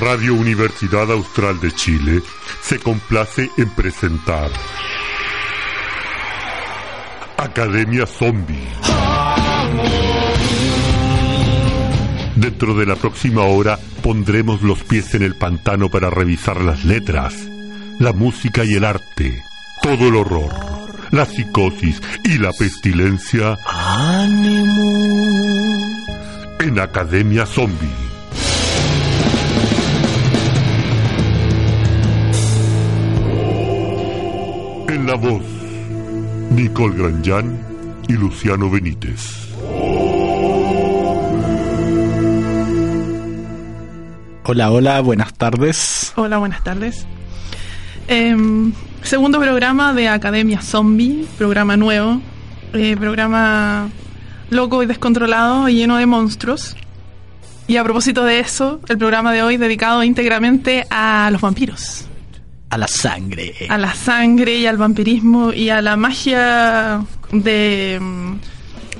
Radio Universidad Austral de Chile se complace en presentar Academia Zombie. Dentro de la próxima hora pondremos los pies en el pantano para revisar las letras, la música y el arte, todo el horror, la psicosis y la pestilencia en Academia Zombie. En la voz, Nicole Granjan y Luciano Benítez. Hola, hola, buenas tardes. Hola, buenas tardes. Em, segundo programa de Academia Zombie, programa nuevo, eh, programa loco y descontrolado y lleno de monstruos. Y a propósito de eso, el programa de hoy dedicado íntegramente a los vampiros. A la sangre. A la sangre y al vampirismo y a la magia de mm,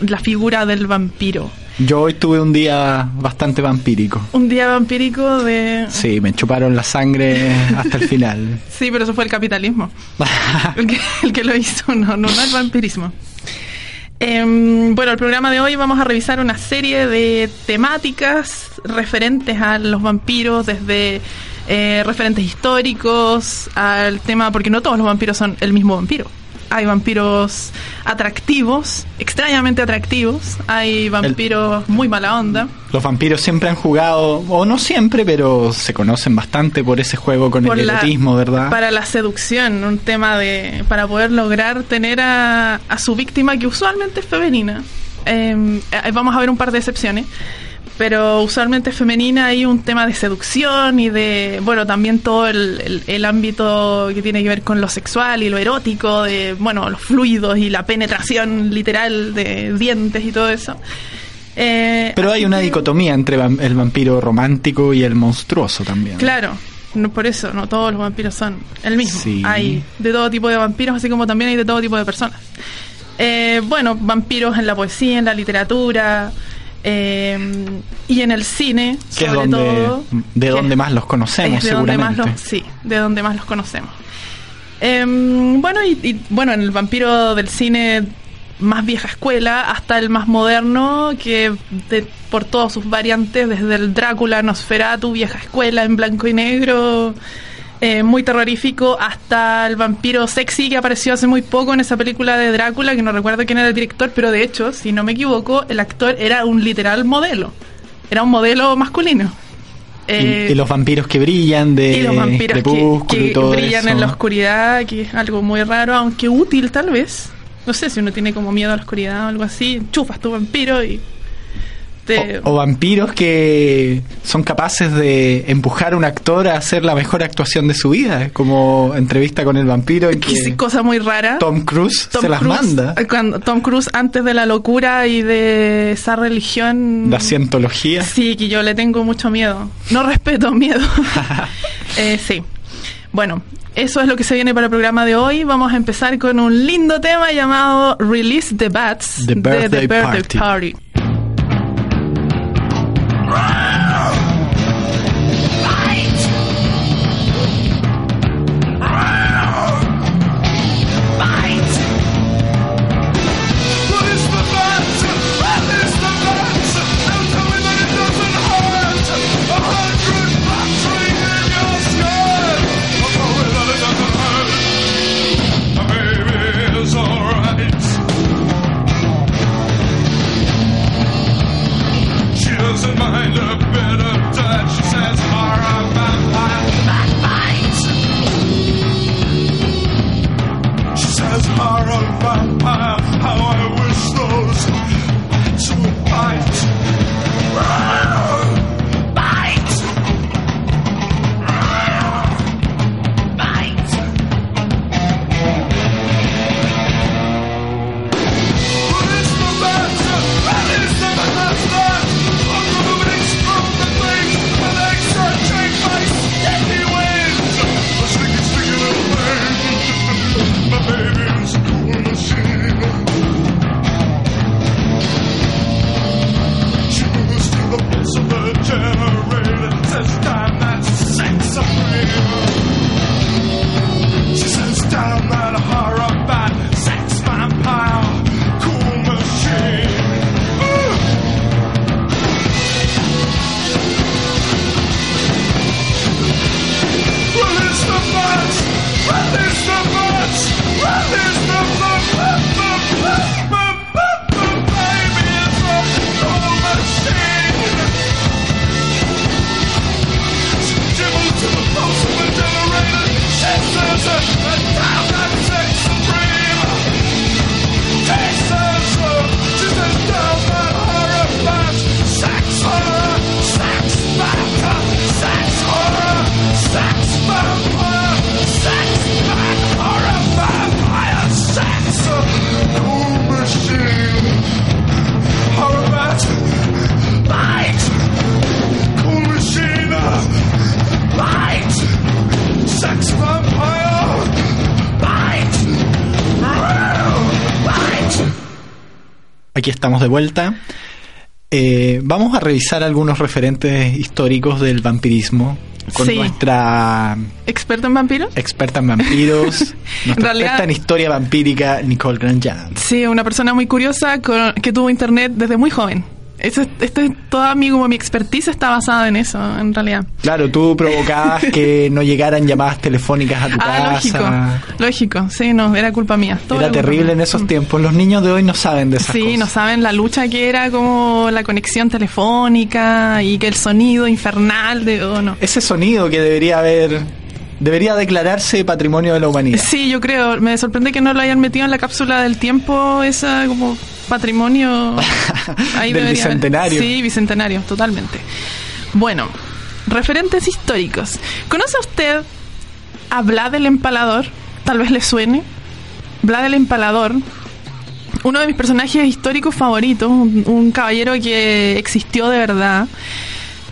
la figura del vampiro. Yo hoy tuve un día bastante vampírico. Un día vampírico de... Sí, me chuparon la sangre hasta el final. Sí, pero eso fue el capitalismo. el, que, el que lo hizo, no, no, no el vampirismo. Em, bueno, el programa de hoy vamos a revisar una serie de temáticas referentes a los vampiros, desde eh, referentes históricos al tema, porque no todos los vampiros son el mismo vampiro. Hay vampiros atractivos, extrañamente atractivos. Hay vampiros muy mala onda. Los vampiros siempre han jugado, o no siempre, pero se conocen bastante por ese juego con Por el la- erotismo, ¿verdad? Para la seducción, un tema de para poder lograr tener a, a su víctima que usualmente es femenina. Eh, eh, vamos a ver un par de excepciones, pero usualmente es femenina hay un tema de seducción y de, bueno, también todo el, el- el ámbito que tiene que ver con lo sexual y lo erótico, de, bueno, los fluidos y la penetración literal de dientes y todo eso. Eh, Pero hay una que- dicotomía entre el vampiro romántico y el monstruoso también. Claro, no, por eso no todos los vampiros son el mismo. Sí. Hay de todo tipo de vampiros, así como también hay de todo tipo de personas. Eh, bueno, vampiros en la poesía, en la literatura eh, y en el cine, Que es sobre donde, todo. de donde más los conocemos, de donde más seguramente. los, sí, de donde más los conocemos. Em, bueno, y, y, bueno, en el vampiro del cine más vieja escuela hasta el más moderno, que de- por todas sus variantes, desde el Drácula, Nosferatu, vieja escuela en blanco y negro, eh, muy terrorífico, hasta el vampiro sexy que apareció hace muy poco en esa película de Drácula, que no recuerdo quién era el director, pero de hecho, si no me equivoco, el actor era un literal modelo, era un modelo masculino. Y, Eh, y los vampiros que brillan de y los vampiros que, brillan eso. en la oscuridad, que es algo muy raro, aunque útil tal vez. No sé si uno tiene como miedo a la oscuridad o algo así, chufas tu vampiro y te... O, o vampiros que son capaces de empujar a un actor a hacer la mejor actuación de su vida, como entrevista con el vampiro en que cosa muy rara. Tom Cruise Tom se las manda. eh, Cuando Tom Cruise, antes de la locura y de esa religión... La cientología. Sí, que yo le tengo mucho miedo. No respeto, miedo. Eh, sí. Bueno, eso es lo que se viene para el programa de hoy. Vamos a empezar con un lindo tema llamado Release the Bats The de Birthday The Birthday Party. Party. Estamos de vuelta. Eh, vamos a revisar algunos referentes históricos del vampirismo con Sí. nuestra ¿Experto en vampiros? experta en vampiros, nuestra realidad- experta en historia vampírica, Nicole Grandjean. Sí, una persona muy curiosa con- que tuvo internet desde muy joven. Eso, esto es toda mi, como mi expertise está basada en eso, en realidad. Claro, tú provocabas que no llegaran llamadas telefónicas a tu Ah, lógico. casa. Lógico, sí, no, era culpa mía. todo Era culpa terrible mía. en esos Mm. tiempos. Los niños de hoy no saben de esas Sí, cosas. no saben la lucha que era como la conexión telefónica y que el sonido infernal de... Oh, no. Ese sonido que debería haber, debería declararse patrimonio de la humanidad. Sí, yo creo. Me sorprende que no lo hayan metido en la cápsula del tiempo, esa como patrimonio Del haber. bicentenario. Sí, bicentenario, totalmente. Bueno, referentes históricos. ¿Conoce usted a Vlad el Empalador? Tal vez le suene. Vlad el Empalador, uno de mis personajes históricos favoritos, un, un caballero que existió de verdad.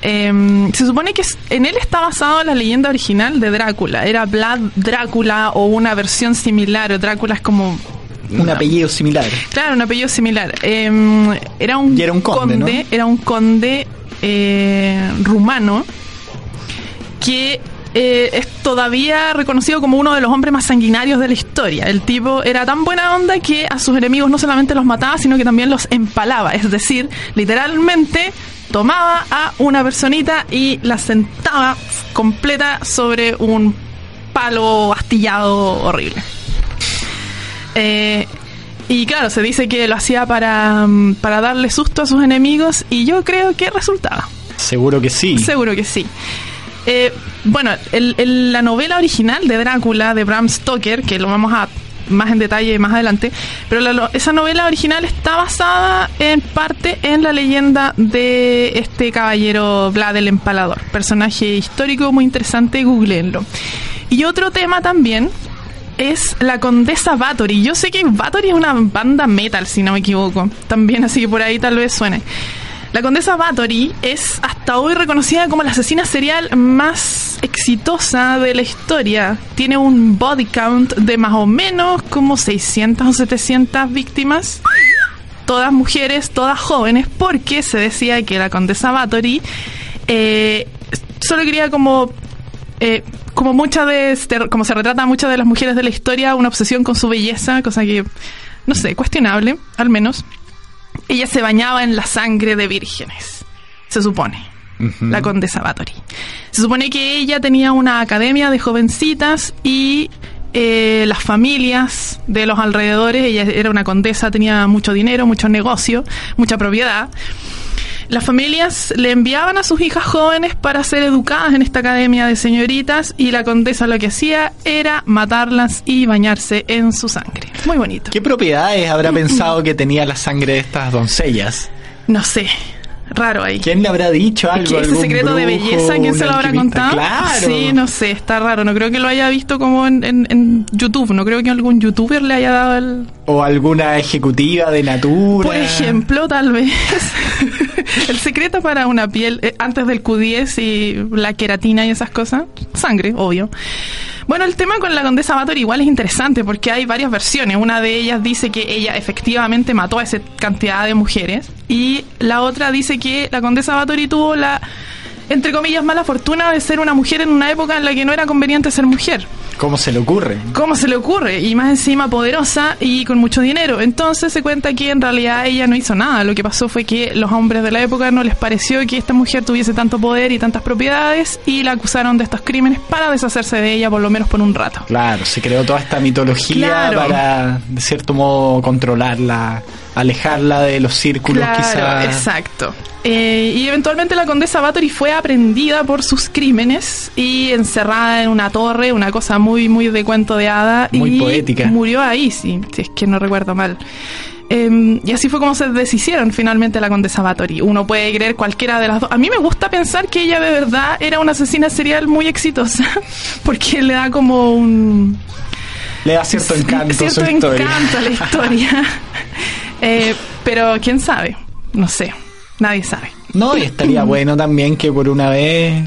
Em, se supone que en él está basado la leyenda original de Drácula. Era Vlad Drácula o una versión similar. O Drácula es como. Un apellido similar. Claro, un apellido similar. Em, era un, Y era un conde, ¿no? era un conde eh, rumano que eh, es todavía reconocido como uno de los hombres más sanguinarios de la historia. El tipo era tan buena onda que a sus enemigos no solamente los mataba, sino que también los empalaba. Es decir, literalmente tomaba a una personita y la sentaba completa sobre un palo astillado horrible. Eh, y claro, se dice que lo hacía para, mm, para darle susto a sus enemigos y yo creo que resultaba. Seguro que sí. Seguro que sí. Eh, bueno, el- el- la novela original de Drácula de Bram Stoker, que lo vamos a más en detalle más adelante, pero la- esa novela original está basada en parte en la leyenda de este caballero Vlad el Empalador, personaje histórico muy interesante, googleenlo. Y otro tema también es la Condesa Bathory. Yo sé que Bathory es una banda metal, si no me equivoco. También, así que por ahí tal vez suene. La Condesa Bathory es hasta hoy reconocida como la asesina serial más exitosa de la historia. Tiene un body count de más o menos como 600 o 700 víctimas. Todas mujeres, todas jóvenes, porque se decía que la Condesa Bathory eh, solo quería como eh, como muchas de este- como se retrata a muchas de las mujeres de la historia una obsesión con su belleza cosa que no sé cuestionable al menos. Ella se bañaba en la sangre de vírgenes se supone la condesa Bathory. Se supone que ella tenía una academia de jovencitas y eh, las familias de los alrededores ella era una condesa tenía mucho dinero mucho negocio mucha propiedad las familias le enviaban a sus hijas jóvenes para ser educadas en esta academia de señoritas y la condesa lo que hacía era matarlas y bañarse en su sangre. Muy bonito. ¿Qué propiedades habrá pensado que tenía la sangre de estas doncellas? No sé, raro ahí. ¿Quién le habrá dicho algo? ¿Qué, ese ¿Algún secreto de belleza, ¿quién se lo habrá contado? Claro. Sí, no sé, está raro. No creo que lo haya visto como en, en- en YouTube. No creo que algún youtuber le haya dado el, O alguna ejecutiva de Natura. Por ejemplo, tal vez el secreto para una piel eh, antes del Q10 y la queratina y esas cosas, sangre, obvio. Bueno, el tema con la condesa Bathory igual es interesante porque hay varias versiones. Una de ellas dice que ella efectivamente mató a esa cantidad de mujeres y la otra dice que la condesa Bathory tuvo la entre comillas mala fortuna de ser una mujer en una época en la que no era conveniente ser mujer. ¿Cómo se le ocurre? ¿Cómo se le ocurre? Y más encima poderosa y con mucho dinero. Entonces se cuenta que en realidad ella no hizo nada. Lo que pasó fue que los hombres de la época no les pareció que esta mujer tuviese tanto poder y tantas propiedades y la acusaron de estos crímenes para deshacerse de ella por lo menos por un rato. Claro, se creó toda esta mitología Claro. para, de cierto modo, controlarla, alejarla de los círculos Claro, quizás. exacto. Eh, y eventualmente la condesa Bathory fue aprendida por sus crímenes y encerrada en una torre, una cosa muy, muy de cuento de hada. Muy y poética. Murió ahí, sí, si es que no recuerdo mal. Eh, y así fue como se deshicieron finalmente la condesa Bathory. Uno puede creer cualquiera de las dos. A mí me gusta pensar que ella de verdad era una asesina serial muy exitosa, porque le da como un, Le da cierto encanto cierto su historia. encanto a la historia. Eh, pero quién sabe, no sé, nadie sabe. No, y estaría bueno también que por una vez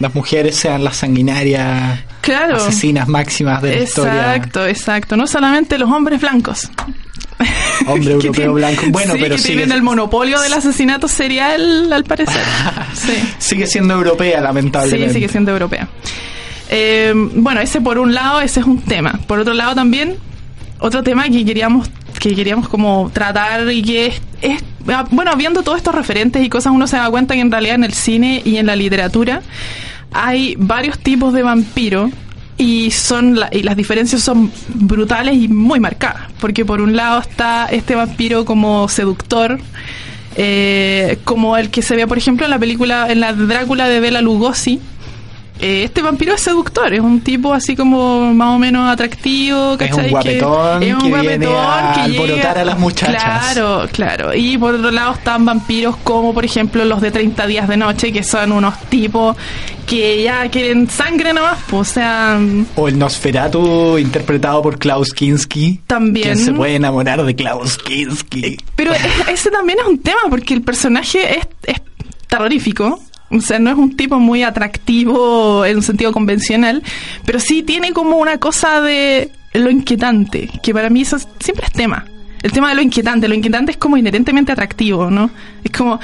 las mujeres sean las sanguinarias Claro. asesinas máximas de la historia. Exacto, exacto. No solamente los hombres blancos. Hombre europeo tienen- blanco. Bueno, sí, pero que sigue, tienen el monopolio del asesinato serial, al parecer. Sí. sigue siendo europea, Sí, lamentablemente. sigue siendo europea. Eh, bueno, ese por un lado, ese es un tema. Por otro lado también, otro tema que queríamos que queríamos como tratar y que es, es- ah, bueno, viendo todos estos referentes y cosas, uno se da cuenta que en realidad en el cine y en la literatura hay varios tipos de vampiro y son la- y las diferencias son brutales y muy marcadas porque por un lado está este vampiro como seductor eh, como el que se ve por ejemplo en la película en la Drácula de Bela Lugosi Eh, este vampiro es seductor, es un tipo así como más o menos atractivo, Es un ¿cachai? guapetón es un que viene guapetón a que alborotar llega- a las muchachas. Claro, claro. Y por otro lado están vampiros como por ejemplo los de 30 días de noche, que son unos tipos que ya quieren sangre nomás, pues, o sea, O el Nosferatu interpretado por Klaus Kinski. También. ¿Quién se puede enamorar de Klaus Kinski? Pero es- ese también es un tema, porque el personaje es, es terrorífico. O sea, no es un tipo muy atractivo en un sentido convencional, pero sí tiene como una cosa de lo inquietante, que para mí eso es- siempre es tema. El tema de lo inquietante. Lo inquietante es como inherentemente atractivo, ¿no? Es como,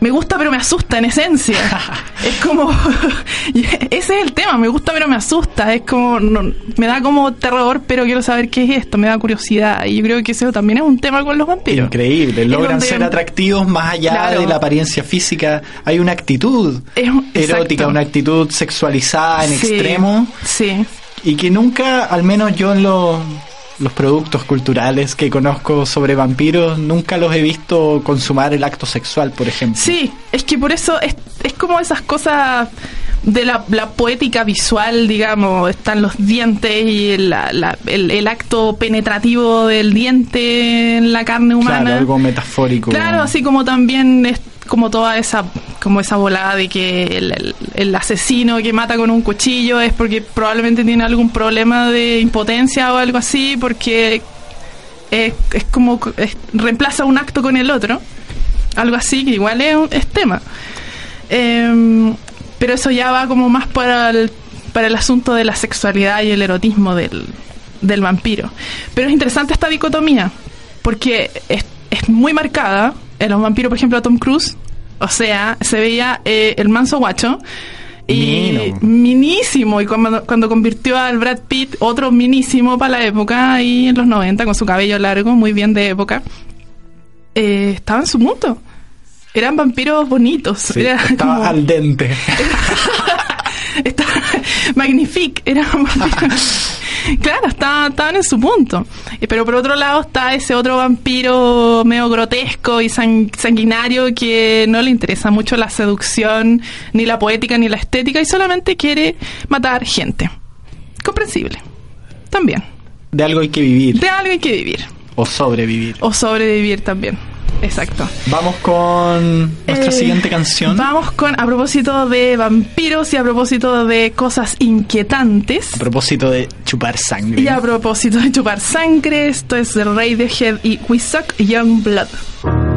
me gusta pero me asusta en esencia. es como, ese es el tema, me gusta pero me asusta. Es como, no- me da como terror, pero quiero saber qué es esto, me da curiosidad. Y yo creo que eso también es un tema con los vampiros. Increíble, logran ser atractivos más allá Claro. de la apariencia física. Hay una actitud Es erótica, una actitud sexualizada en Sí, extremo Sí. y que nunca, al menos yo en los, los productos culturales que conozco sobre vampiros, nunca los he visto consumar el acto sexual, por ejemplo. Sí, es que por eso es, es como esas cosas de la, la poética visual, digamos, están los dientes y el, la- el, el acto penetrativo del diente en la carne humana. Claro, algo metafórico. Claro, así como también es como toda esa como esa volada de que el, asesino que mata con un cuchillo es porque probablemente tiene algún problema de impotencia o algo así, porque es, como reemplaza un acto con el otro, algo así que igual es, es tema. Em, pero eso ya va como más para el, para el asunto de la sexualidad y el erotismo del, del vampiro. Pero es interesante esta dicotomía, porque es, es muy marcada. En los vampiros, por ejemplo, a Tom Cruise, o sea, se veía eh, el manso guacho. Y Mino. minísimo, y cuando, cuando convirtió al Brad Pitt, otro minísimo para la época, ahí en los 90, con su cabello largo, muy bien de época, eh, estaba en su punto. Eran vampiros bonitos. Sí, era estaba como- al dente. Está magnifique, era Claro, estaban en su punto. Eh, Pero por otro lado está ese otro vampiro medio grotesco y san- sanguinario que no le interesa mucho la seducción, ni la poética, ni la estética, y solamente quiere matar gente. Comprensible. También. De algo hay que vivir. De algo hay que vivir. O sobrevivir. O sobrevivir también. Exacto. Vamos con nuestra Eh, siguiente canción. Vamos con, a propósito de vampiros y a propósito de cosas inquietantes. A propósito de chupar sangre. Y a propósito de chupar sangre, esto es de Radiohead y We Suck Young Blood.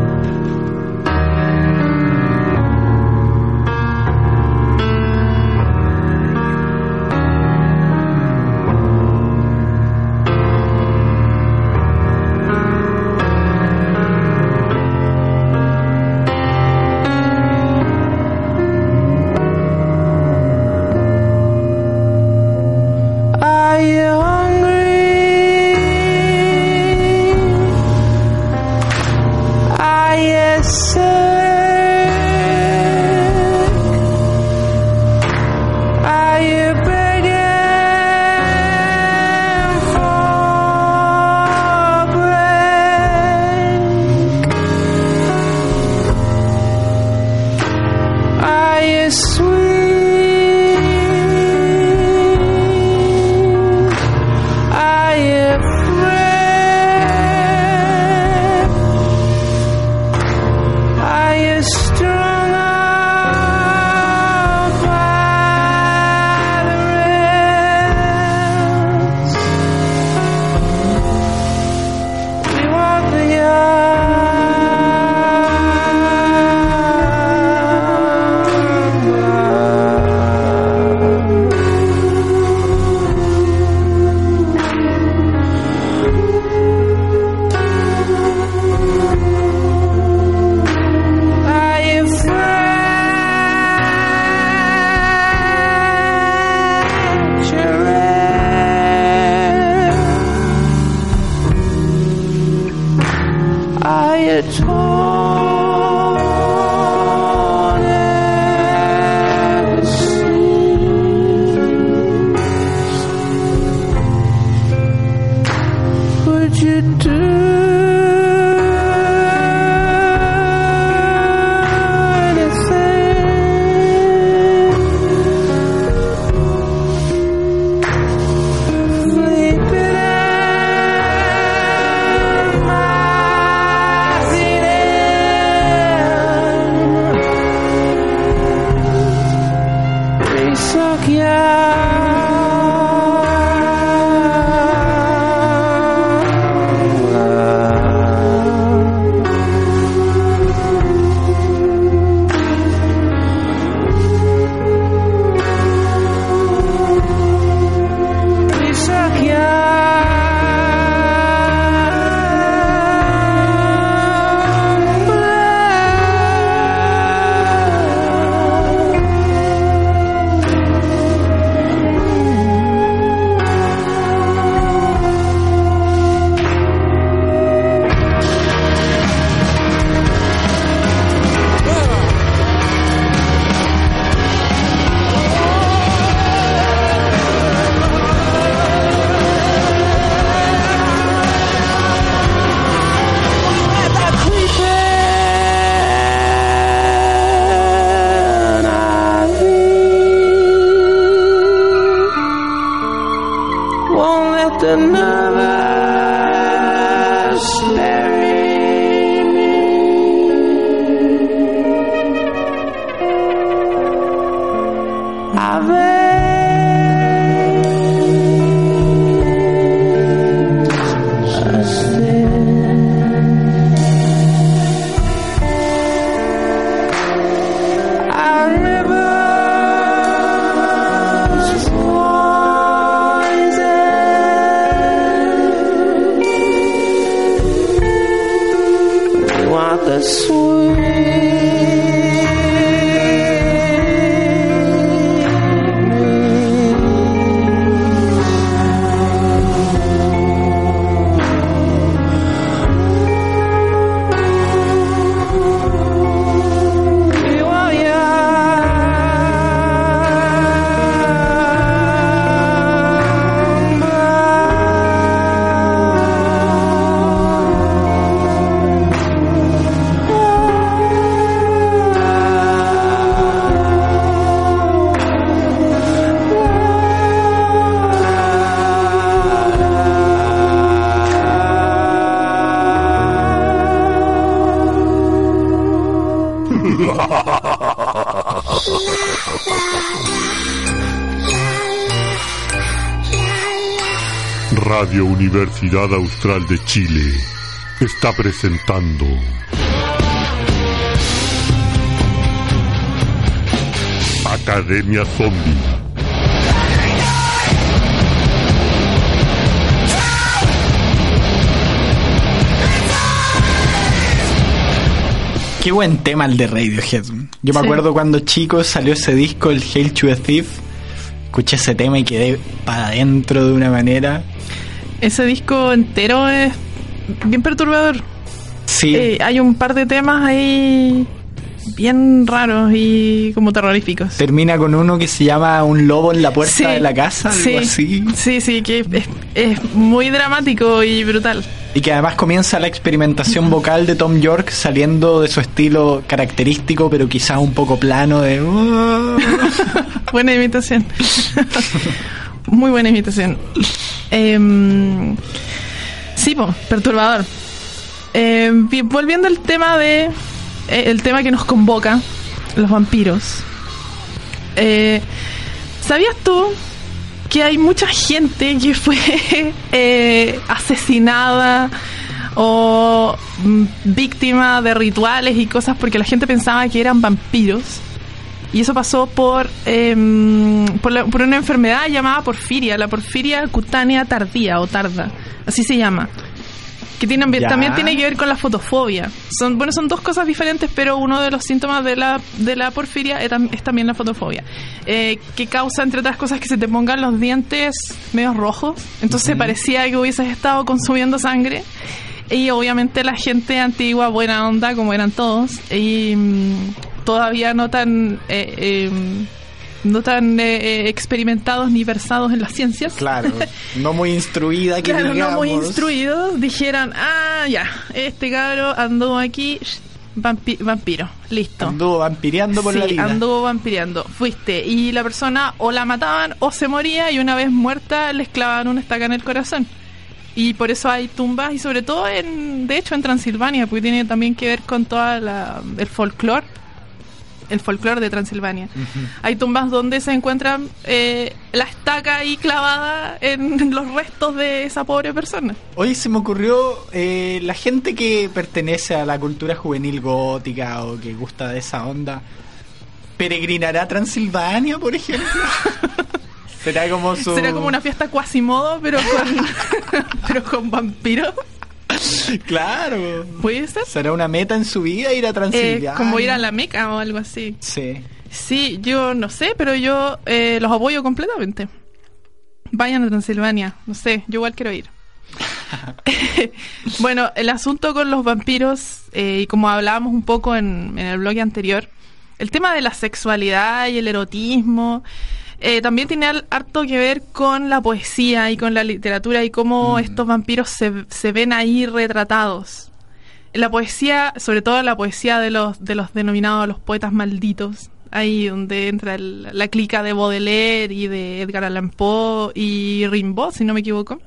Universidad Austral de Chile está presentando Academia Zombie. Qué buen tema el de Radiohead. Yo me Sí. acuerdo cuando chico salió ese disco, el Hail to a Thief. Escuché ese tema y quedé para adentro de una manera. Ese disco entero es bien perturbador. Sí, Eh, hay un par de temas ahí bien raros y como terroríficos. termina con uno que se llama Un lobo en la puerta Sí, de la casa, algo sí, así. Sí, sí, que es, es muy dramático y brutal. Y que además comienza la experimentación vocal de Tom York saliendo de su estilo característico, pero quizás un poco plano de... Buena imitación. Muy buena imitación. Em, sí, po, perturbador. Em, volviendo al tema de. eh, el tema que nos convoca, los vampiros. Eh, ¿Sabías tú que hay mucha gente que fue eh, asesinada o mm, víctima de rituales y cosas porque la gente pensaba que eran vampiros? Y eso pasó por, em, por, la- por una enfermedad llamada porfiria, la porfiria cutánea tardía o tarda, así se llama. Que tiene, Ya. también tiene que ver con la fotofobia. Son, bueno, son dos cosas diferentes, pero uno de los síntomas de la, de la porfiria es también la fotofobia. Eh, que causa, entre otras cosas, que se te pongan los dientes medio rojos. Entonces parecía que hubieses estado consumiendo sangre. Y obviamente la gente antigua, buena onda, como eran todos, y mm, todavía no tan, eh, eh, no tan eh, eh, experimentados ni versados en las ciencias. Claro, no muy instruida que Claro, no muy digamos. instruidos, dijeron, ah, ya, este cabro anduvo aquí, vampi- vampiro, listo. Anduvo vampireando por sí, la vida. anduvo vampireando. Fuiste. Y la persona o la mataban o se moría y una vez muerta les clavaban una estaca en el corazón. Y por eso hay tumbas y sobre todo en, de hecho en Transilvania, porque tiene también que ver con toda la, el folclore. El folclore de Transilvania. Hay tumbas donde se encuentran eh, la estaca ahí clavada en los restos de esa pobre persona. Hoy se me ocurrió eh, la gente que pertenece a la cultura juvenil gótica o que gusta de esa onda, ¿peregrinará a Transilvania, por ejemplo? Será como su... Será como una fiesta cuasimodo, pero con, pero con vampiros. Claro. ¿Puede ser? ¿Será una meta en su vida ir a Eh, Transilvania? como ir a la Meca o algo así. Sí. Sí, yo no sé, pero yo eh, los apoyo completamente. Vayan a Transilvania, no sé, yo igual quiero ir. bueno, el asunto con los vampiros, eh, y como hablábamos un poco en, en el blog anterior, el tema de la sexualidad y el erotismo eh, también tiene al- harto que ver con la poesía y con la literatura y cómo estos vampiros se, se ven ahí retratados. La poesía, sobre todo la poesía de los, de los denominados los poetas malditos, ahí donde entra el- la clica de Baudelaire y de Edgar Allan Poe y Rimbaud, si no me equivoco.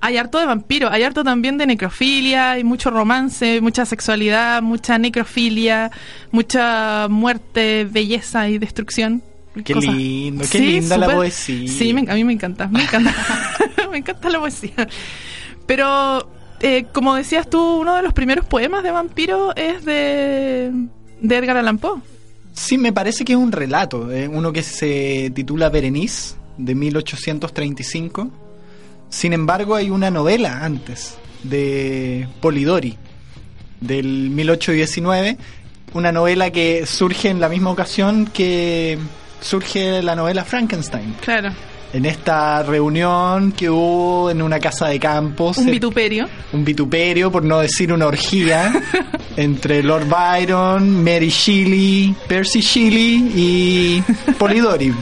Hay harto de vampiro, hay harto también de necrofilia, hay mucho romance, mucha sexualidad, mucha necrofilia, mucha muerte, belleza y destrucción. Qué Cosas- lindo, qué linda la poesía. Sí, me- a mí me encanta, me encanta. me encanta la poesía. Pero, eh, como decías tú, uno de los primeros poemas de vampiro es de, de Edgar Allan Poe. Sí, me parece que es un relato, eh, uno que se titula Berenice, de 1835. Sin embargo, hay una novela antes, de Polidori, del 1819, una novela que surge en la misma ocasión que surge la novela Frankenstein. Claro, En esta reunión que hubo en una casa de campos, un cer- vituperio. un vituperio, por no decir una orgía, entre Lord Byron, Mary Shelley, Percy Shelley y Polidori,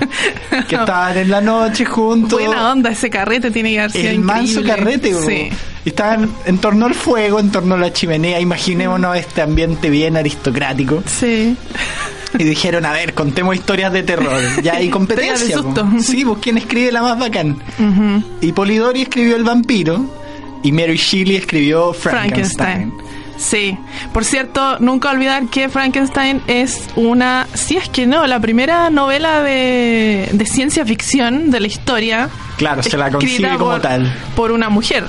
que estaban en la noche juntos. Buena onda, ese carrete tiene que haber sido El manso increíble. carrete, bro. Sí. Estaban en torno al fuego, en torno a la chimenea. Imaginémonos este ambiente bien aristocrático. Sí. Y dijeron, a ver, contemos historias de terror. Ya hay competencia. Susto. Sí, pues quién escribe la más bacán. Y Polidori escribió El vampiro y Mary Shelley escribió Frankenstein. Frankenstein. Sí. Por cierto, nunca olvidar que Frankenstein es una, si es que no, la primera novela de, de ciencia ficción de la historia. Claro, se la concibe como por- tal. Por una mujer.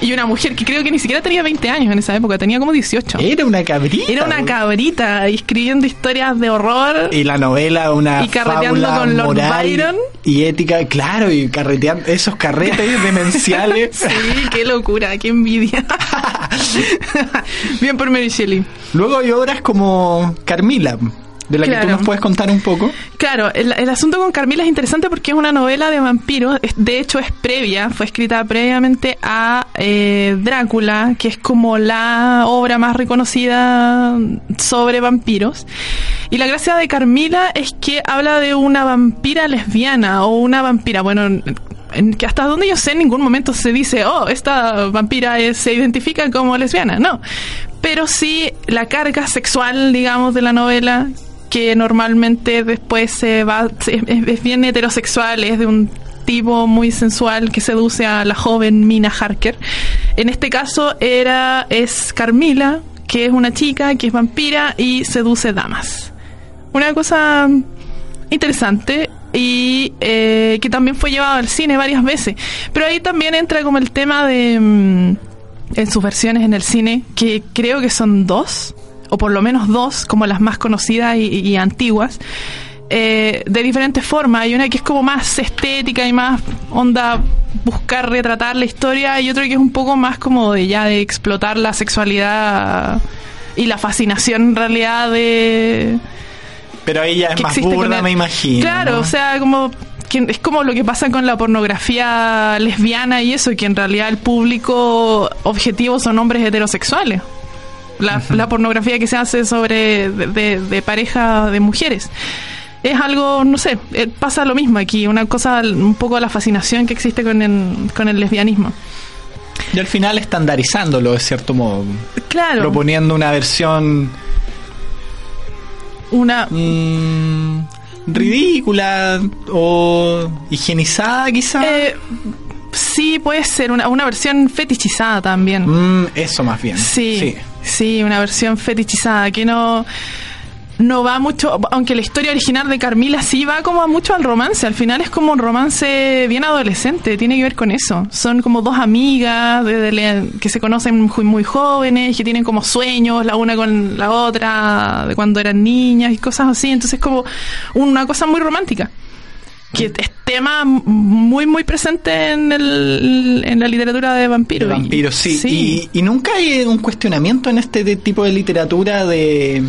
Y una mujer que creo que ni siquiera tenía 20 años en esa época, tenía como 18. Era una cabrita. Era una cabrita y escribiendo historias de horror. Y la novela, una Y carreteando fábula con Lord Byron. y ética, claro, y carreteando esos carretes demenciales. Sí, qué locura, qué envidia. Bien por Mary Shelley. Luego hay obras como Carmila, de la que tú nos puedes contar un poco. Claro, el, el asunto con Carmila es interesante porque es una novela de vampiros, de hecho es previa, fue escrita previamente a eh, Drácula, que es como la obra más reconocida sobre vampiros. Y la gracia de Carmila es que habla de una vampira lesbiana o una vampira, bueno, en- en que hasta donde yo sé en ningún momento se dice, oh, esta vampira es- se identifica como lesbiana, no. Pero sí la carga sexual, digamos, de la novela que normalmente después se va es bien heterosexual, es de un tipo muy sensual que seduce a la joven Mina Harker. En este caso era es Carmila, que es una chica que es vampira y seduce damas. Una cosa interesante y eh, que también fue llevado al cine varias veces. Pero ahí también entra como el tema de mm, en sus versiones en el cine, que creo que son dos, o por lo menos dos, como las más conocidas y, y antiguas, eh, de diferentes formas. Hay una que es como más estética y más onda buscar retratar la historia, y otra que es un poco más como de ya de explotar la sexualidad y la fascinación en realidad de Pero ella es más burda, me imagino. Claro, ¿no? o sea, como que es como lo que pasa con la pornografía lesbiana y eso, que en realidad el público objetivo son hombres heterosexuales. La, la pornografía que se hace sobre de, de- de pareja de mujeres. Es algo, no sé, eh, pasa lo mismo aquí, una cosa, un poco la fascinación que existe con el, con el lesbianismo. Y al final estandarizándolo, de cierto modo. Claro, Proponiendo una versión una, mm, ridícula o higienizada, quizá. eh, sí puede ser una, una versión fetichizada también. Mm, eso más bien. Sí, sí, una versión fetichizada que no no va mucho, aunque la historia original de Carmila sí va como mucho al romance, al final es como un romance bien adolescente, tiene que ver con eso. Son como dos amigas desde le- que se conocen muy, muy jóvenes, que tienen como sueños la una con la otra de cuando eran niñas y cosas así, entonces es como una cosa muy romántica. Que es tema muy, muy presente en, el, en la literatura de vampiros. Vampiros, sí. sí. Y, y nunca hay un cuestionamiento en este de- tipo de literatura de,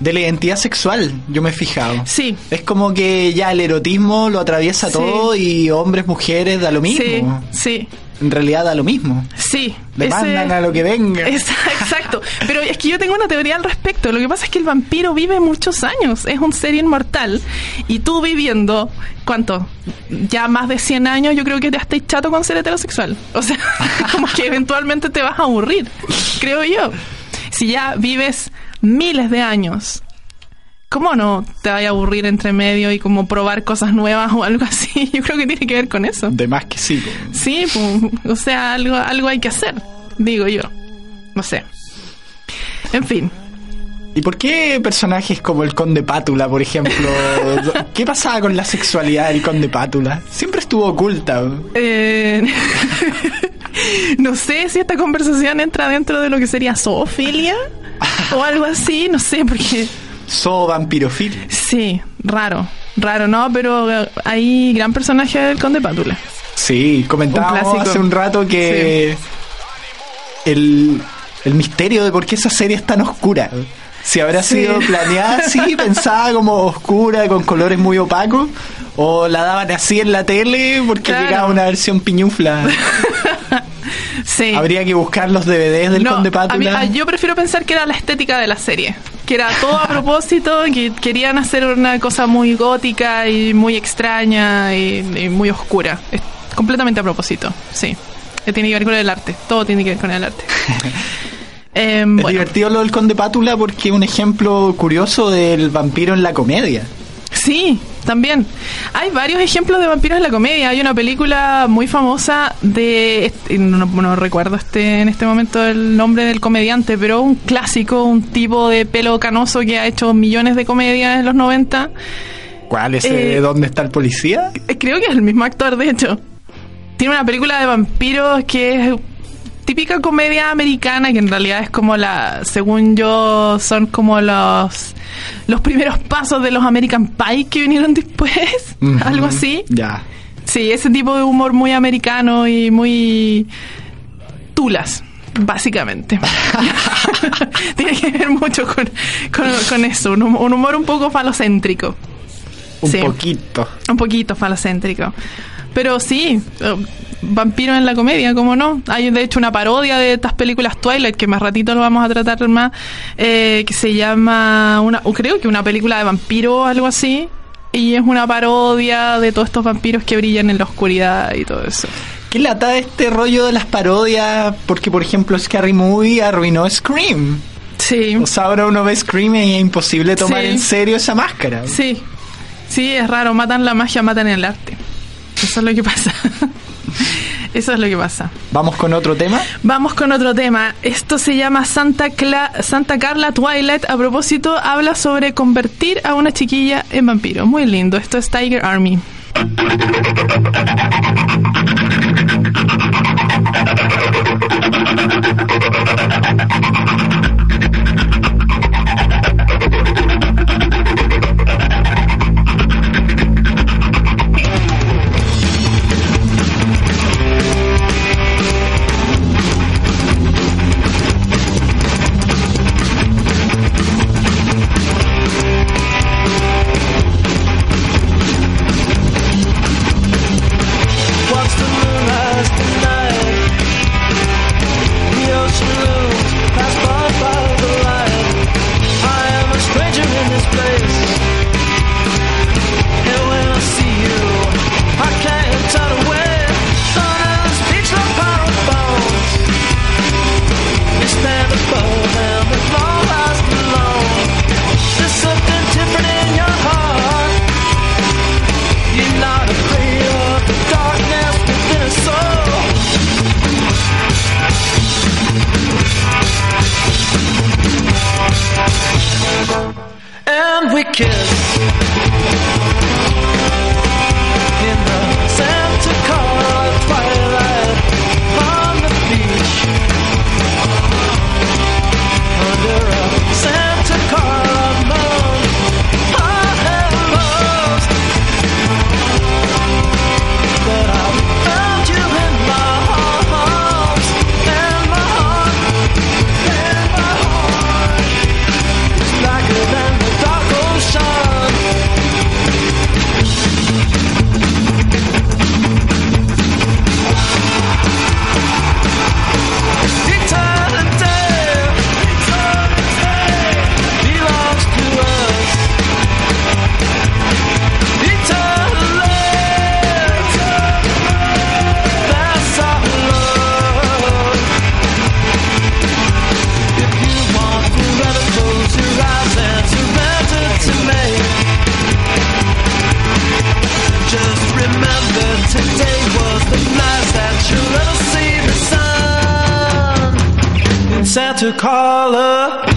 de la identidad sexual, yo me he fijado. Sí. Es como que ya el erotismo lo atraviesa Sí. todo y hombres, mujeres, da lo mismo. Sí, sí, En realidad da lo mismo. sí. Le Ese- mandan a lo que venga. Exacto. Pero es que yo tengo una teoría al respecto. Lo que pasa es que el vampiro vive muchos años. Es un ser inmortal. Y tú viviendo, ¿cuánto? Ya más de 100 años, yo creo que te estás chato con ser heterosexual. O sea, como que eventualmente te vas a aburrir. Creo yo. Si ya vives miles de años. ¿Cómo no te vaya a aburrir entre medio y como probar cosas nuevas o algo así? Yo creo que tiene que ver con eso. De más que sí. po. Sí, pues, o sea, algo, algo hay que hacer, digo yo. No sé. En fin. ¿Y por qué personajes como el Conde Pátula, por ejemplo? ¿Qué pasaba con la sexualidad del Conde Pátula? Siempre estuvo oculta. eh, no sé si esta conversación entra dentro de lo que sería zoofilia o algo así, no sé, porque So vampirofil. sí, raro, raro, ¿no? Pero eh, hay gran personaje del Conde Pátula. Sí, Un comentábamos clásico. hace un rato que el, el misterio de por qué esa serie es tan oscura. Si habrá Sí. sido planeada así, pensada como oscura, con colores muy opacos, o la daban así en la tele porque Claro. llegaba una versión piñufla. Sí. Habría que buscar los DVDs del No, Conde a mí- Pátula. a- yo prefiero pensar que era la estética de la serie. Que era todo a propósito, que querían hacer una cosa muy gótica y muy extraña y, y muy oscura. Es completamente a propósito, sí. Eh, Tiene que ver con el arte, todo tiene que ver con el arte. Em, Es bueno, divertido lo del Conde Pátula porque es un ejemplo curioso del vampiro en la comedia. Sí, también. Hay varios ejemplos de vampiros en la comedia. Hay una película muy famosa de... No, no recuerdo este en este momento el nombre del comediante, pero un clásico, un tipo de pelo canoso que ha hecho millones de comedias en los 90. ¿Cuál es? Eh, eh, ¿Dónde está el policía? Eh, Creo que es el mismo actor, de hecho. Tiene una película de vampiros que es típica comedia americana, que en realidad es como la, según yo, son como los los primeros pasos de los American Pie que vinieron después, algo así. Ya. Sí, ese tipo de humor muy americano y muy tulas, básicamente. Tiene que ver mucho con, con, con eso, un, hum- un humor un poco falocéntrico. Un Sí. poquito. Un poquito falocéntrico. Pero sí, eh, vampiro en la comedia, ¿cómo no? Hay de hecho una parodia de estas películas Twilight, que más ratito lo vamos a tratar más, eh, que se llama, una, o creo que una película de vampiro o algo así. Y es una parodia de todos estos vampiros que brillan en la oscuridad y todo eso. ¿Qué lata este rollo de las parodias? Porque, por ejemplo, Scary Movie arruinó Scream. Sí, O sea, ahora uno ve Scream y es imposible tomar Sí. en serio esa máscara. sí, sí, es raro, matan la magia, matan el arte. Eso es lo que pasa. Eso es lo que pasa. Vamos con otro tema. Vamos con otro tema. Esto se llama Santa, Cla- Santa Carla Twilight. A propósito, habla sobre convertir a una chiquilla en vampiro. Muy lindo. Esto es Tiger Army. Today was the night that you'll ever see the sun Santa Carla.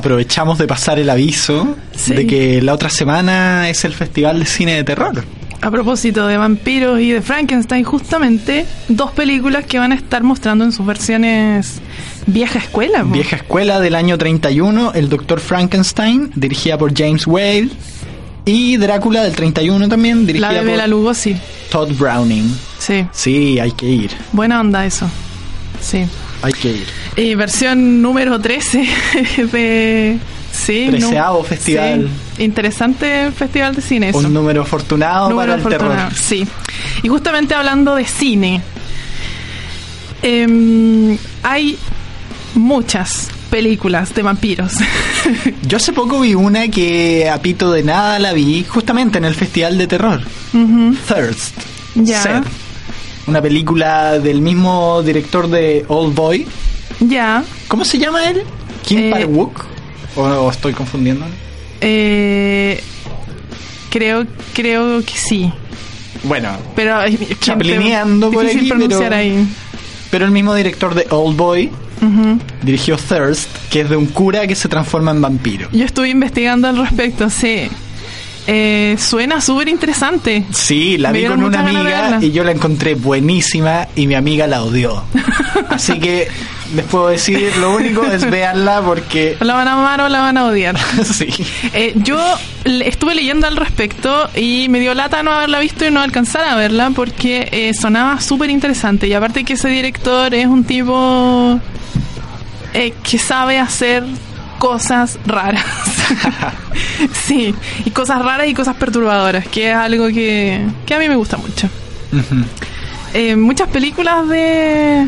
Aprovechamos de pasar el aviso Sí. de que la otra semana es el Festival de Cine de Terror. A propósito de vampiros y de Frankenstein, justamente dos películas que van a estar mostrando en sus versiones vieja escuela. Vieja escuela del año 31, El Doctor Frankenstein, dirigida por James Whale. Y Drácula del 31 también, La dirigida bebé por la Lugosi. Todd Browning. Sí, Sí, hay que ir, buena onda eso. Sí. Hay que ir. Y versión número 13 de... Sí, Treceavo festival. sí, interesante festival de cine eso. Un número afortunado Número para el afortunado, terror. Sí. Y justamente hablando de cine, em, hay muchas películas de vampiros. Yo hace poco vi una que a pito de nada la vi justamente en el Festival de Terror. Ujú. Thirst. Ya. Sed. Una película del mismo director de Old Boy. Ya. ¿Cómo se llama él? Kim Eh, Park-wook. ¿O, o estoy confundiendo? Eh, creo, creo que sí. Bueno, Pero Chaplineando por aquí, pronunciar pero- ahí. pero el mismo director de Old Boy dirigió Thirst, que es de un cura que se transforma en vampiro. Yo estuve investigando al respecto, sí. Eh, suena súper interesante. Sí, la vi con una amiga y yo la encontré buenísima y mi amiga la odió. Así que les puedo decir, lo único es verla porque... O la van a amar o la van a odiar. sí. Eh, yo estuve leyendo al respecto y me dio lata no haberla visto y no alcanzar a verla porque eh, sonaba súper interesante. Y aparte que ese director es un tipo eh, que sabe hacer cosas raras. sí, y cosas raras y cosas perturbadoras, que es algo que, que a mí me gusta mucho. Eh, muchas películas de,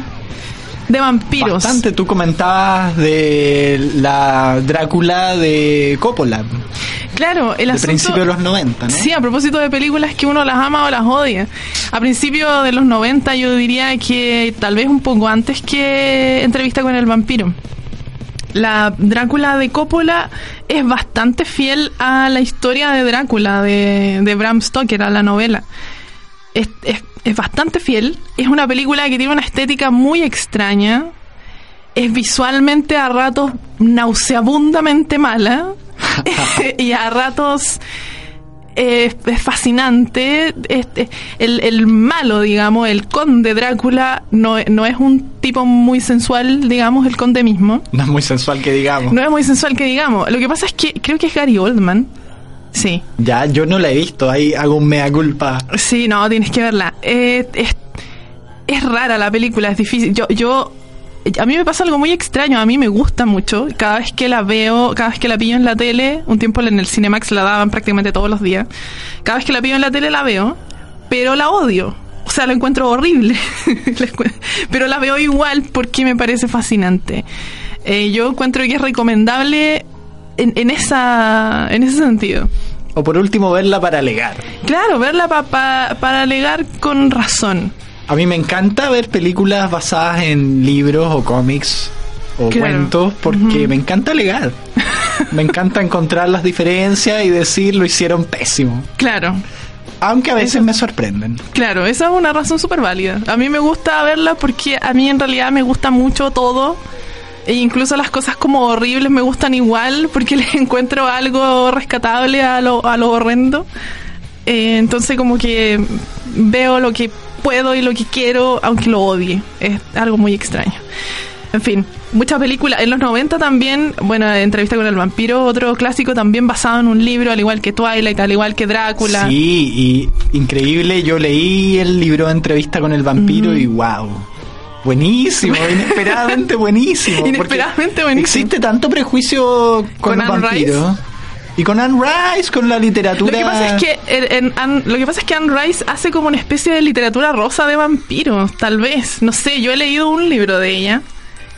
de vampiros. Bastante, tú comentabas de la Drácula de Coppola, Claro, el de asunto... principio de los 90, ¿no? Sí, a propósito de películas que uno las ama o las odia. A principio de los 90 yo diría que tal vez un poco antes que Entrevista con el vampiro. La Drácula de Coppola es bastante fiel a la historia de Drácula de, de Bram Stoker, a la novela. Es, es- es bastante fiel. Es una película que tiene una estética muy extraña. Es visualmente a ratos nauseabundamente mala. y a ratos es, es fascinante. Este, el, el malo, digamos, el conde Drácula, no, no es un tipo muy sensual, digamos, el conde mismo. No es muy sensual que digamos. No es muy sensual que digamos. Lo que pasa es que creo que es Gary Oldman. Sí. Ya, yo no la he visto, ahí hago un mea culpa. Sí, no, tienes que verla. Eh, es, es rara la película, es difícil. Yo, yo, a mí me pasa algo muy extraño. A mí me gusta mucho. Cada vez que la veo, cada vez que la pillo en la tele, un tiempo en el Cinemax la daban prácticamente todos los días. Cada vez que la pillo en la tele la veo, pero la odio. O sea, la encuentro horrible. pero la veo igual porque me parece fascinante. Eh, yo encuentro que es recomendable en, en, esa, en ese sentido. O por último, verla para alegar. Claro, verla pa, pa, para alegar con razón. A mí me encanta ver películas basadas en libros o cómics o Claro. cuentos porque me encanta alegar. me encanta encontrar las diferencias y decir lo hicieron pésimo. Claro, Aunque a veces me sorprenden. claro, esa es una razón súper válida. A mí me gusta verla porque a mí en realidad me gusta mucho todo. E incluso las cosas como horribles me gustan igual porque les encuentro algo rescatable a lo, a lo horrendo. Eh, entonces como que veo lo que puedo y lo que quiero, aunque lo odie. Es algo muy extraño. En fin, muchas películas. En los 90 también, bueno, Entrevista con el vampiro, otro clásico también basado en un libro, al igual que Twilight, al igual que Drácula. Sí, y increíble. Yo leí el libro de entrevista con el vampiro y wow. Buenísimo, inesperadamente buenísimo. Inesperadamente buenísimo. Existe tanto prejuicio con, Con los vampiros. Y con Anne Rice, con la literatura. Lo que pasa es que en- en Anne- lo que pasa es que Anne Rice hace como una especie de literatura rosa de vampiros, tal vez. No sé, yo he leído un libro de ella.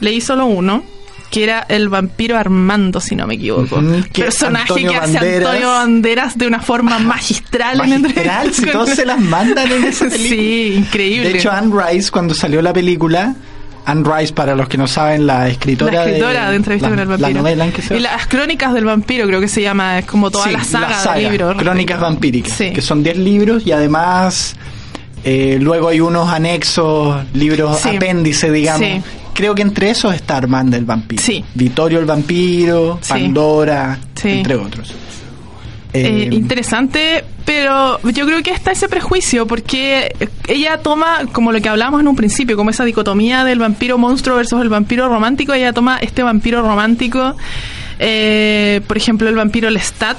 Leí solo uno, que era El vampiro Armando, si no me equivoco. Personaje Antonio que hace Banderas- Antonio Banderas de una forma magistral, en Magistral, entrevista si todos se las mandan en esa película. Sí, increíble. De hecho, Anne Rice, cuando salió la película, Anne Rice, para los que no saben, la escritora, la escritora de, Entrevista la, con el vampiro. La novela en que se Y las crónicas del vampiro, creo que se llama, es como toda Sí, la saga, de libros. Crónicas vampíricas, Sí. que son 10 libros y además eh, luego hay unos anexos, libros Sí. apéndice, digamos. Creo que entre esos está Armanda el vampiro. Vittorio el vampiro. Pandora, entre otros. Eh, Eh, interesante, pero yo creo que está ese prejuicio porque ella toma como lo que hablamos en un principio, como esa dicotomía del vampiro monstruo versus el vampiro romántico, ella toma este vampiro romántico, eh, por ejemplo el vampiro Lestat.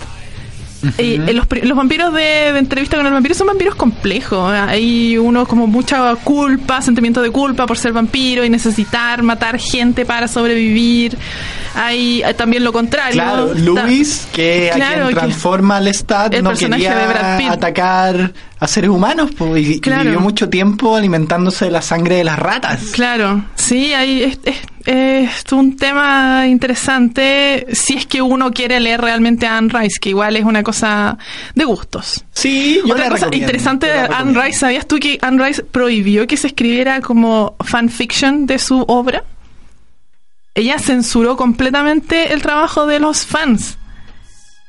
Y, eh, los, los vampiros de, de entrevista con el vampiro son vampiros complejos. ¿eh? Hay uno como mucha culpa, sentimiento de culpa por ser vampiro y necesitar matar gente para sobrevivir. Hay eh, también lo contrario. Claro, Luis, que a Claro, quien que- transforma al Lestat, el no quería atacar a seres humanos pues, y, vivió mucho tiempo alimentándose de la sangre de las ratas. Claro, sí, hay, es, es- es un tema interesante si es que uno quiere leer realmente a Anne Rice, que igual es una cosa de gustos. Sí, yo Otra la cosa interesante de Anne. Rice, ¿sabías tú que Anne Rice prohibió que se escribiera como fanfiction de su obra? Ella censuró completamente el trabajo de los fans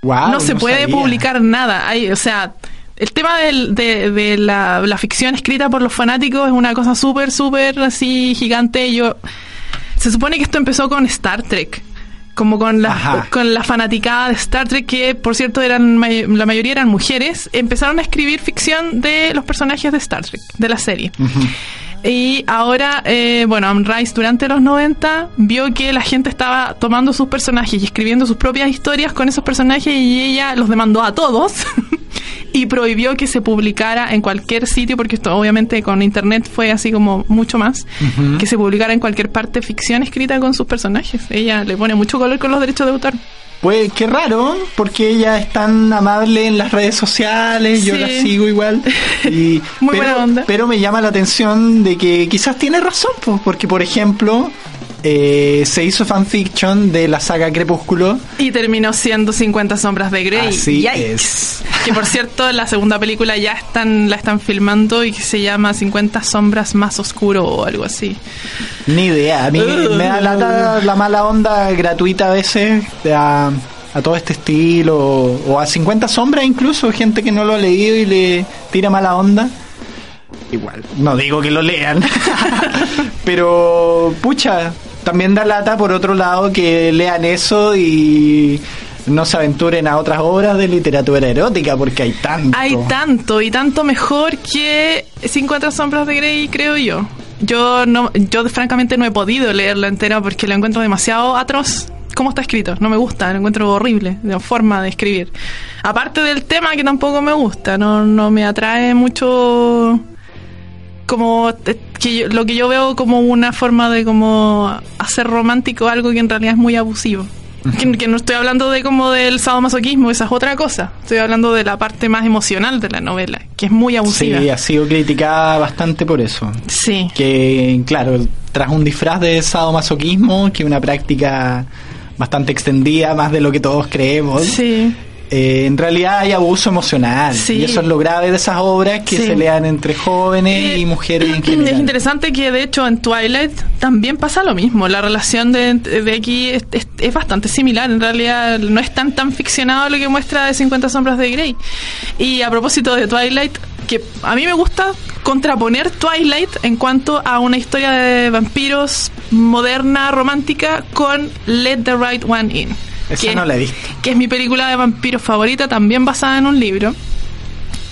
Guau, no se puede sabía. publicar nada. Hay, o sea, el tema del- de, de la, la ficción escrita por los fanáticos es una cosa súper, súper así gigante. Yo Se supone que esto empezó con Star Trek. Como con Ajá. la, con la fanaticada de Star Trek, que por cierto eran la mayoría eran mujeres, empezaron a escribir ficción de los personajes de Star Trek, de la serie. Y ahora, eh, bueno, Anne Rice durante los 90 vio que la gente estaba tomando sus personajes y escribiendo sus propias historias con esos personajes y ella los demandó a todos y prohibió que se publicara en cualquier sitio, porque esto obviamente con internet fue así como mucho más, que se publicara en cualquier parte ficción escrita con sus personajes. Ella le pone mucho color con los derechos de autor. Pues qué raro, porque ella es tan amable en las redes sociales, yo la sigo igual. Y, Muy pero, buena onda. Pero me llama la atención de que quizás tiene razón, pues, porque por ejemplo, eh, se hizo fanfiction de la saga Crepúsculo. Y terminó siendo 50 sombras de Grey. Así Yikes. es. Que por cierto, la segunda película ya están la están filmando y que se llama 50 sombras más oscuro o algo así. Ni idea, a mí Uh. me da la mala onda gratuita a veces a todo este estilo, o a 50 sombras incluso, gente que no lo ha leído y le tira mala onda. Igual, no digo que lo lean, pero pucha, también da lata por otro lado que lean eso y no se aventuren a otras obras de literatura erótica porque hay tanto. Hay tanto y tanto mejor que 50 sombras de Grey, creo yo. Yo no, yo francamente no he podido leerla entera porque la encuentro demasiado atroz. ¿Cómo está escrito? No me gusta, lo encuentro horrible, la forma de escribir. Aparte del tema que tampoco me gusta, no, no me atrae mucho como que yo- lo que yo veo como una forma de como hacer romántico algo que en realidad es muy abusivo. Que, que no estoy hablando de como del sadomasoquismo, esa es otra cosa. Estoy hablando de la parte más emocional de la novela, que es muy abusiva. Sí, ha sido criticada bastante por eso. Sí. Que, claro, tras un disfraz de sadomasoquismo, que es una práctica bastante extendida, más de lo que todos creemos, Sí. Eh, en realidad hay abuso emocional. Sí. Y eso es lo grave de esas obras que Sí. se lean entre jóvenes Eh, y mujeres en Es general. interesante que de hecho en Twilight también pasa lo mismo. La relación de, de aquí es, es- es bastante similar. En realidad no es tan tan ficcionado lo que muestra de 50 sombras de Grey. Y a propósito de Twilight, que a mí me gusta contraponer Twilight en cuanto a una historia de vampiros moderna, romántica, con Let the Right One In. Esa que- no la he visto. que es mi película de vampiros favorita, también basada en un libro.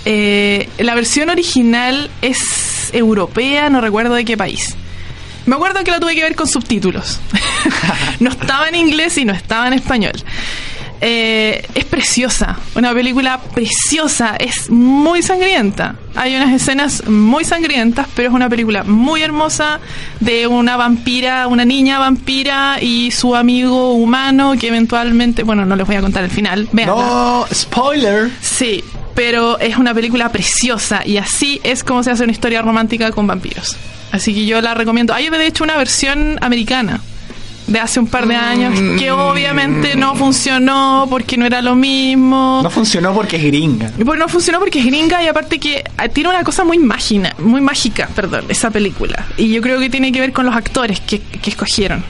Eh, la versión original es europea, no recuerdo de qué país. Me acuerdo que la tuve que ver con subtítulos. no estaba en inglés y no estaba en español. Eh, es preciosa, una película preciosa, es muy sangrienta. Hay unas escenas muy sangrientas, pero es una película muy hermosa de una vampira, una niña vampira y su amigo humano que eventualmente, bueno, no les voy a contar el final, véanla. No, spoiler. Sí, pero es una película preciosa y así es como se hace una historia romántica con vampiros. Así que yo la recomiendo. Hay de hecho una versión americana de hace un par de años que obviamente no funcionó porque no era lo mismo. No funcionó porque es gringa. Pues no funcionó porque es gringa y aparte que ah, tiene una cosa muy mágica, muy mágica, perdón, esa película. Y yo creo que tiene que ver con los actores que, que escogieron.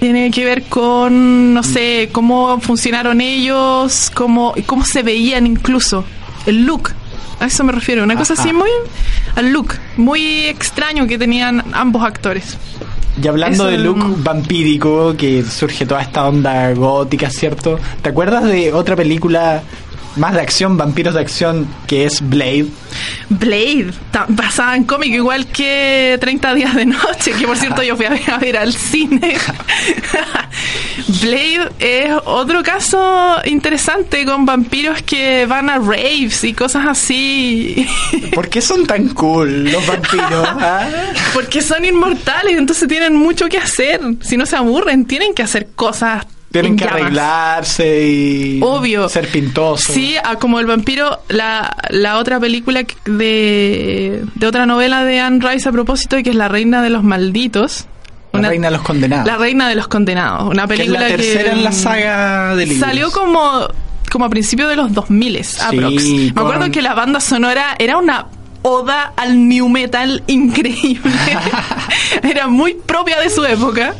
Tiene que ver con, no sé, cómo funcionaron ellos, cómo, cómo se veían incluso. El look. A eso me refiero. Una cosa así muy... Al look. Muy extraño que tenían ambos actores. Y hablando de look un- vampírico, que surge toda esta onda gótica, ¿cierto? ¿Te acuerdas de otra película más de acción, vampiros de acción, que es Blade? Blade, basada en cómic, igual que 30 días de noche, que por cierto yo fui a ver, a ver al cine. Blade es otro caso interesante con vampiros que van a raves y cosas así. ¿Por qué son tan cool los vampiros? ah? Porque son inmortales, entonces tienen mucho que hacer. Si no se aburren, tienen que hacer cosas. Tienen en que llamas. arreglarse y Obvio. ser pintosos. Sí, como el vampiro, la, la otra película de, de otra novela de Anne Rice a propósito, que es La Reina de los Malditos. La Una- reina de los condenados. La Reina de los Condenados. Una que es película la que. tercera en la saga de libros. Salió como, como a principios de los 2000 aprox. Me con- acuerdo que la banda sonora era una oda al new metal increíble. era muy propia de su época.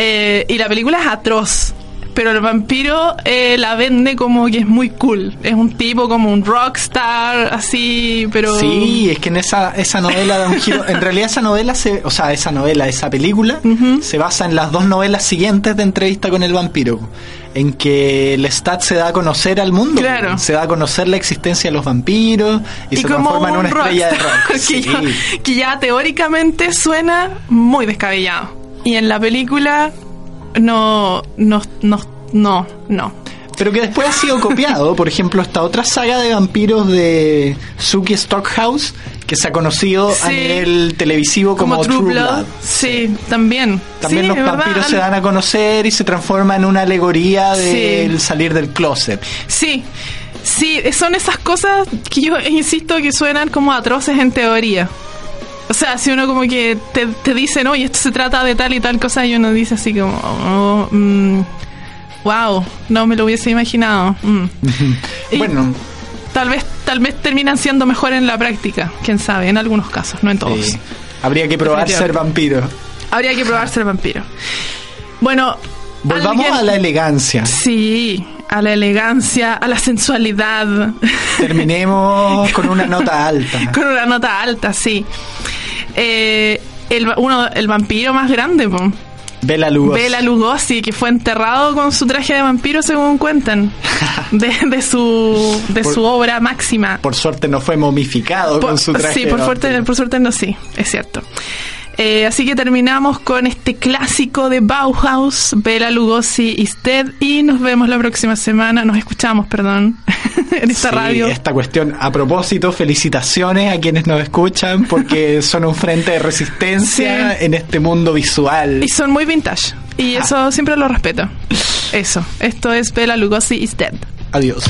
Eh, y la película es atroz. Pero el vampiro eh, la vende como que es muy cool. Es un tipo como un rockstar, así, pero... Sí, es que en esa, esa novela da un giro. En realidad, esa novela, se, o sea, esa novela, esa película, se basa en las dos novelas siguientes de entrevista con el vampiro. En que Lestat se da a conocer al mundo. Claro. Se da a conocer la existencia de los vampiros y, se transforma en una estrella de rockstar, rock. que, Sí. ya, que ya teóricamente suena muy descabellado. Y en la película no, no, no, no, no. Pero que después ha sido copiado. Por ejemplo, esta otra saga de vampiros de Suki Stockhouse, que se ha conocido a Sí. nivel televisivo como, True Blood. Sí, también. También Sí, los verdad. vampiros se dan a conocer y se transforma en una alegoría del Sí. salir del closet. Sí, sí, son esas cosas que yo insisto que suenan como atroces en teoría. O sea, si uno como que te, te dicen, oye, esto se trata de tal y tal cosa, y uno dice así como, oh, mm, wow, no me lo hubiese imaginado. mm. Y Bueno, Tal vez, tal vez terminan siendo mejor en la práctica, quién sabe, en algunos casos, no en todos. habría que probar ser vampiro. Habría que probar ser vampiro. Bueno, Volvamos alguien- a la elegancia. Sí, a la elegancia, a la sensualidad. Terminemos con una nota alta. Con una nota alta, sí. Eh, el, uno, el vampiro más grande, po. Bela Lugosi. Bela Lugosi, que fue enterrado con su traje de vampiro, según cuentan, de, de su, de Por- su obra máxima. Por suerte no fue momificado Por- con su traje. sí, de por suerte, por suerte no, sí, es cierto. Eh, así que terminamos con este clásico de Bauhaus, Bela Lugosi is Dead, y nos vemos la próxima semana, nos escuchamos, perdón, en esta Sí, radio. Esta cuestión, a propósito, felicitaciones a quienes nos escuchan porque son un frente de resistencia Sí. en este mundo visual. Y son muy vintage, y Ah. eso siempre lo respeto. Eso, esto es Bela Lugosi is Dead. Adiós.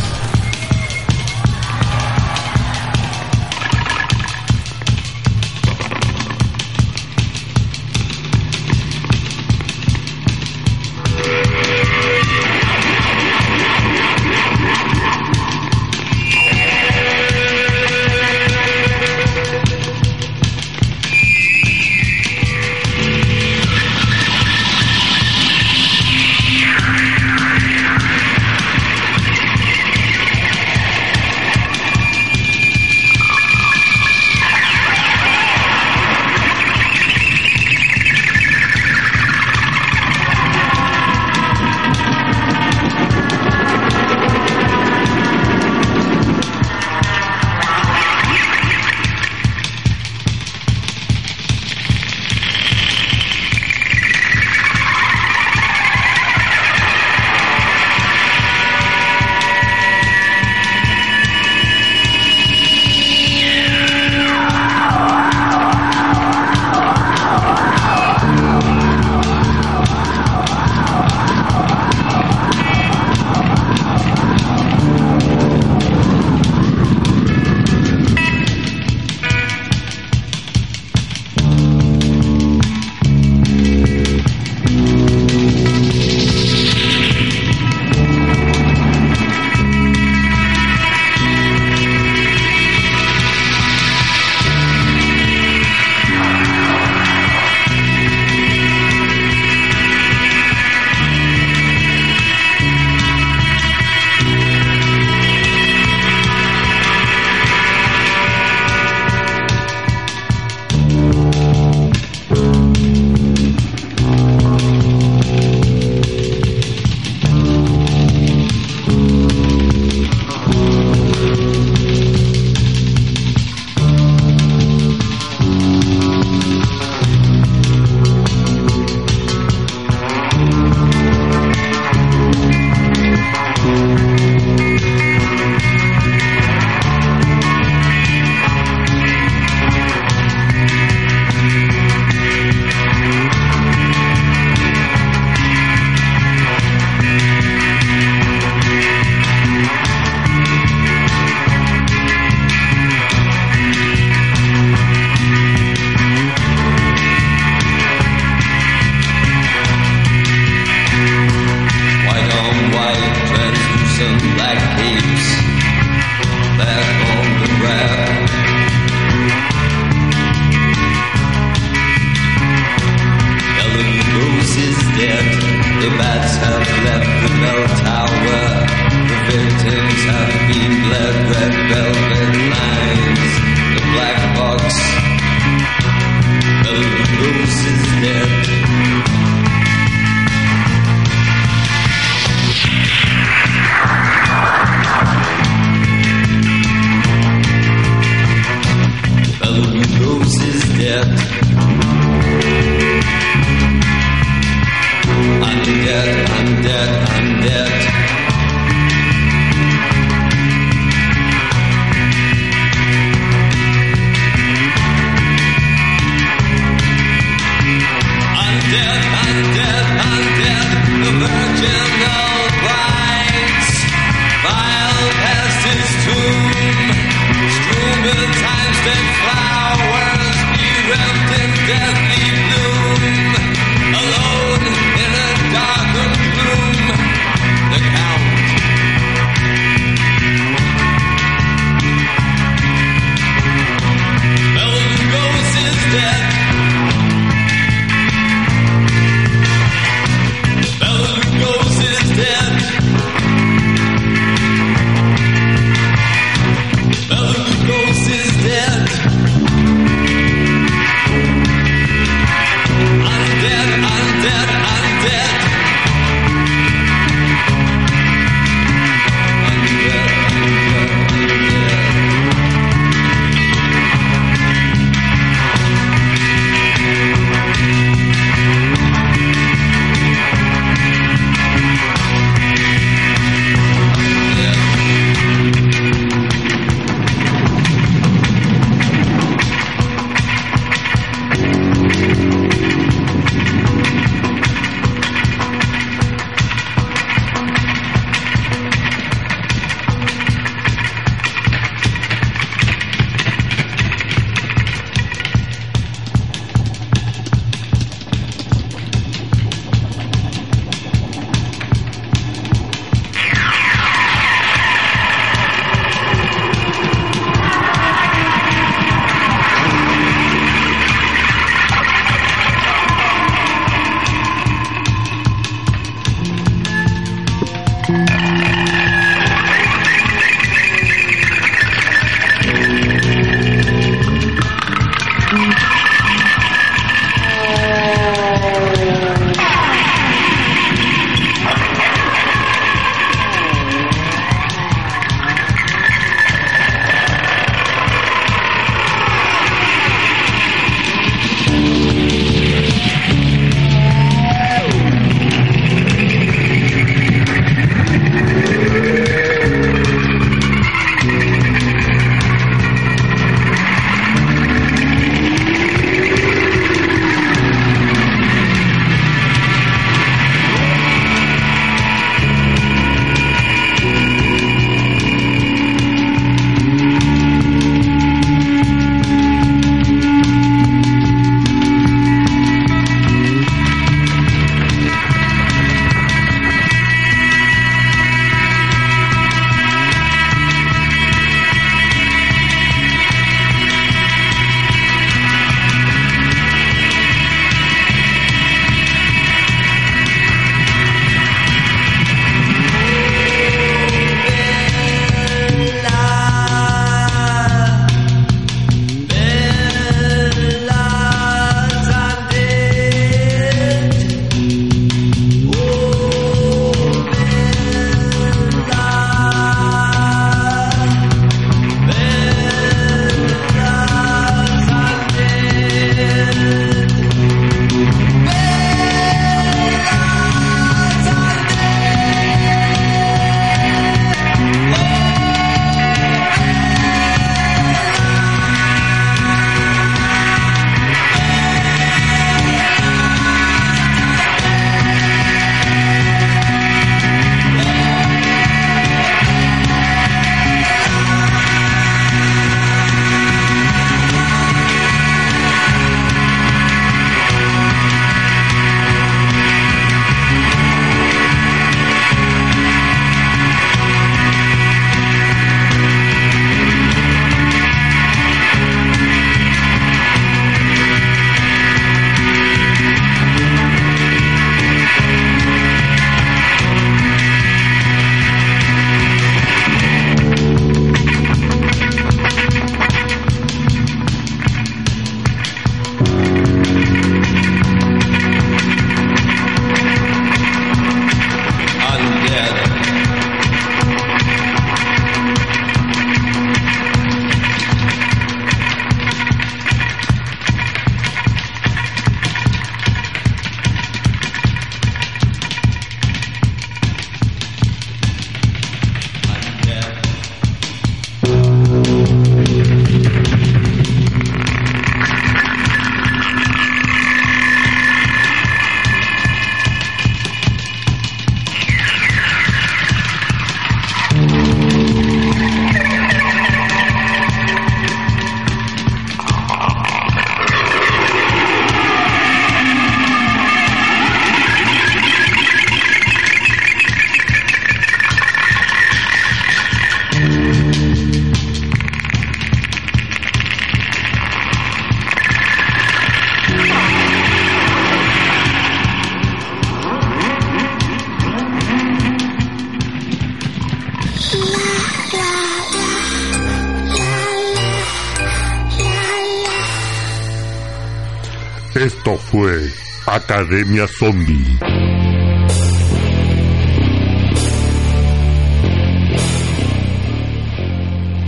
Academia Zombie.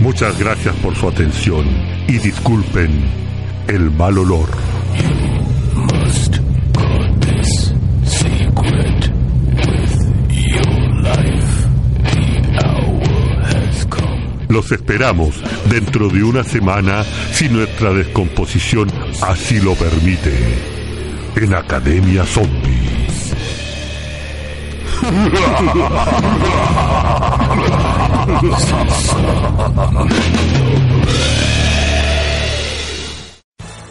Muchas gracias por su atención y disculpen el mal olor. Los esperamos dentro de una semana si nuestra descomposición así lo permite. En Academia Zombie.